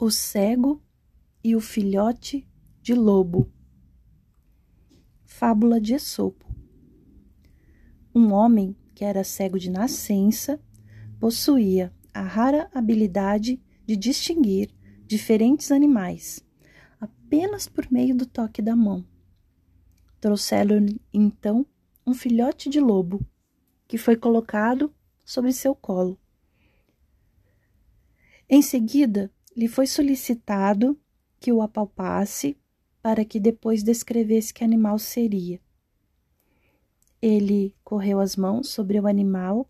O cego e o filhote de lobo. Fábula de Esopo. Um homem que era cego de nascença possuía a rara habilidade de distinguir diferentes animais apenas por meio do toque da mão. Trouxeram-lhe então um filhote de lobo, que foi colocado sobre seu colo. Em seguida, lhe foi solicitado que o apalpasse para que depois descrevesse que animal seria. Ele correu as mãos sobre o animal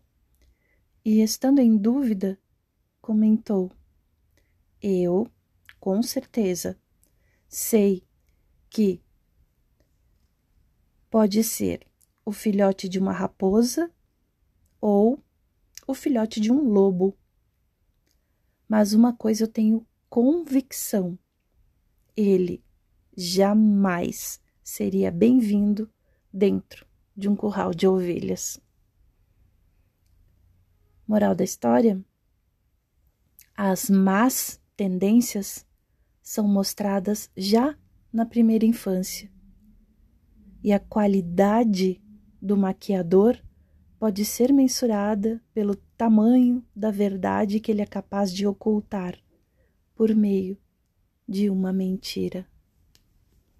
e, estando em dúvida, comentou: Eu, com certeza, sei que pode ser o filhote de uma raposa ou o filhote de um lobo. Mas uma coisa eu tenho convicção: ele jamais seria bem-vindo dentro de um curral de ovelhas. Moral da história: as más tendências são mostradas já na primeira infância. E a qualidade do maquiador pode ser mensurada pelo tamanho da verdade que ele é capaz de ocultar por meio de uma mentira.